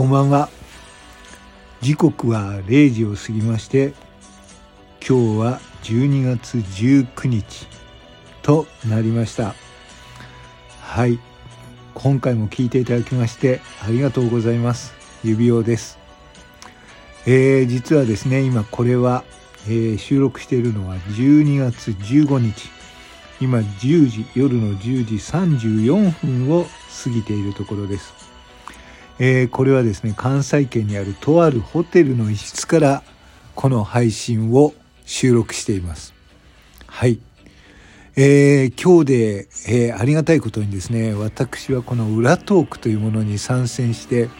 こんばんは。時刻は0時を過ぎまして今日は12月19日となりました。はい。今回も聞いていただきましてありがとうございます。指輪です。えー、実はですね今これは、えー、収録しているのは12月15日。今10時夜の10時34分を過ぎているところです。えー、これはですね関西圏にあるとあるホテルの一室からこの配信を収録しています。はい。えー、今日で、えー、ありがたいことにですね私はこの裏トークというものに参戦して、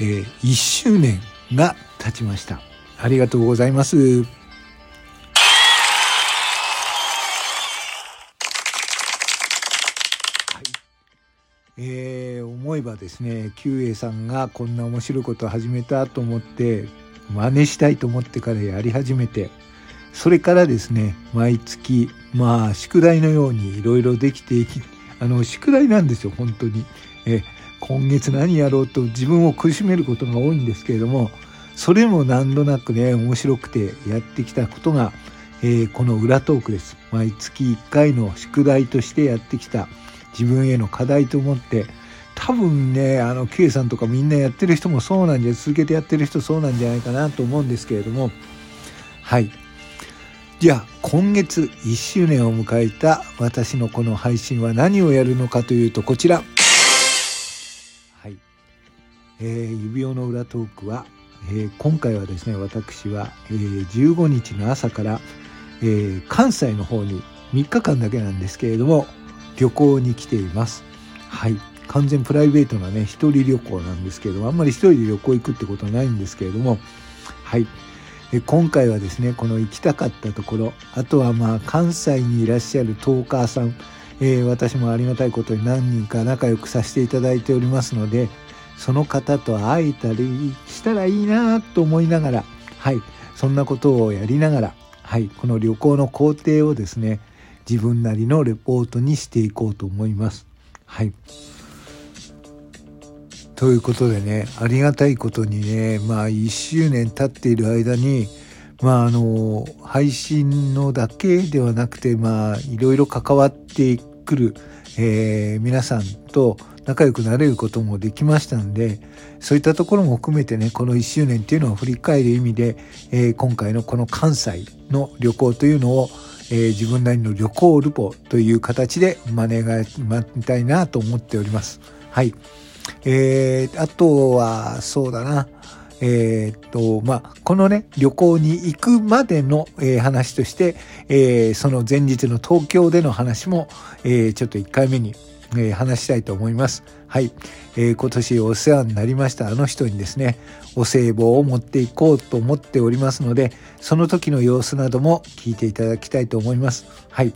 え、1周年が経ちました。ありがとうございます。えー、思えばですね久英さんがこんな面白いことを始めたと思って真似したいと思ってからやり始めてそれからですね毎月まあ宿題のようにいろいろできていきあの宿題なんですよ本当に。え今月何やろうと自分を苦しめることが多いんですけれどもそれも何となくね面白くてやってきたことが、えー、この裏トークです。毎月1回の宿題としてやってきた自分への課題と思って多分ねあの Q さんとかみんなやってる人もそうなんじゃ続けてやってる人そうなんじゃないかなと思うんですけれども。はい。じゃあ今月1周年を迎えた私のこの配信は何をやるのかというとこちら。はい、えー、指輪の裏トークは、えー、今回はですね私は、えー、15日の朝から、えー、関西の方に3日間だけなんですけれども旅行に来ています。はい。完全プライベートなね、一人旅行なんですけれども、あんまり一人で旅行行くってことはないんですけれども、はい。え今回はですね、この行きたかったところ、あとはまあ関西にいらっしゃるトーカーさん、えー、私もありがたいことに何人か仲良くさせていただいておりますので、その方と会えたりしたらいいなと思いながら、はい、そんなことをやりながら、はい、この旅行の工程をですね、自分なりのレポートにしていこうと思います。はい。ということでね、ありがたいことにね、まあ1周年経っている間に、まああの、配信のだけではなくて、まあいろいろ関わってくる、えー、皆さんと仲良くなれることもできましたんで、そういったところも含めてね、この1周年っていうのを振り返る意味で、えー、今回のこの関西の旅行というのを、えー、自分なりの旅行ルポという形で真似がみたいなと思っております。はい。えー、あとは、そうだな。えー、っと、まあ、このね、旅行に行くまでの、えー、話として、えー、その前日の東京での話も、えー、ちょっと1回目にえー、話したいと思います。はい、えー、今年お世話になりましたあの人にですね、お歳暮を持っていこうと思っておりますので、その時の様子なども聞いていただきたいと思います。はい。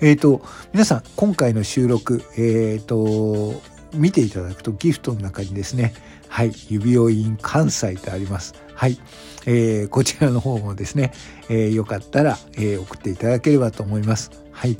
えっ、ー、と、皆さん、今回の収録、えっ、と、見ていただくとギフトの中にですね、はい、指輪院関西とあります。はい、えー、こちらの方もですね、えー、よかったら、えー、送っていただければと思います。はい。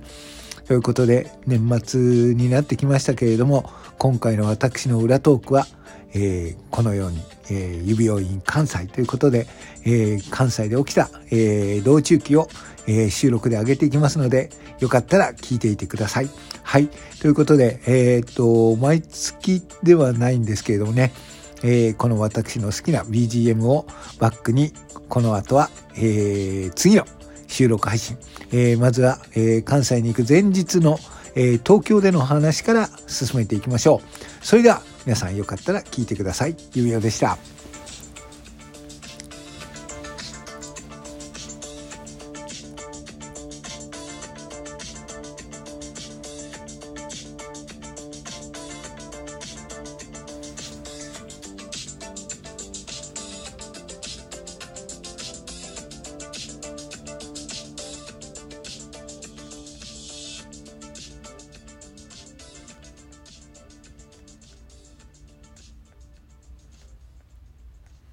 ということで年末になってきましたけれども今回の私の裏トークは、えー、このように、えー、指病院関西ということで、えー、関西で起きた、えー、道中記を、えー、収録で上げていきますのでよかったら聞いていてください。はい。ということで、えー、っと、毎月ではないんですけれどもね、えー、この私の好きな BGM をバックにこの後は、えー、次の収録配信。えー、まずは、えー、関西に行く前日の、えー、東京での話から進めていきましょう。それでは皆さんよかったら聞いてください。ゆみおでした。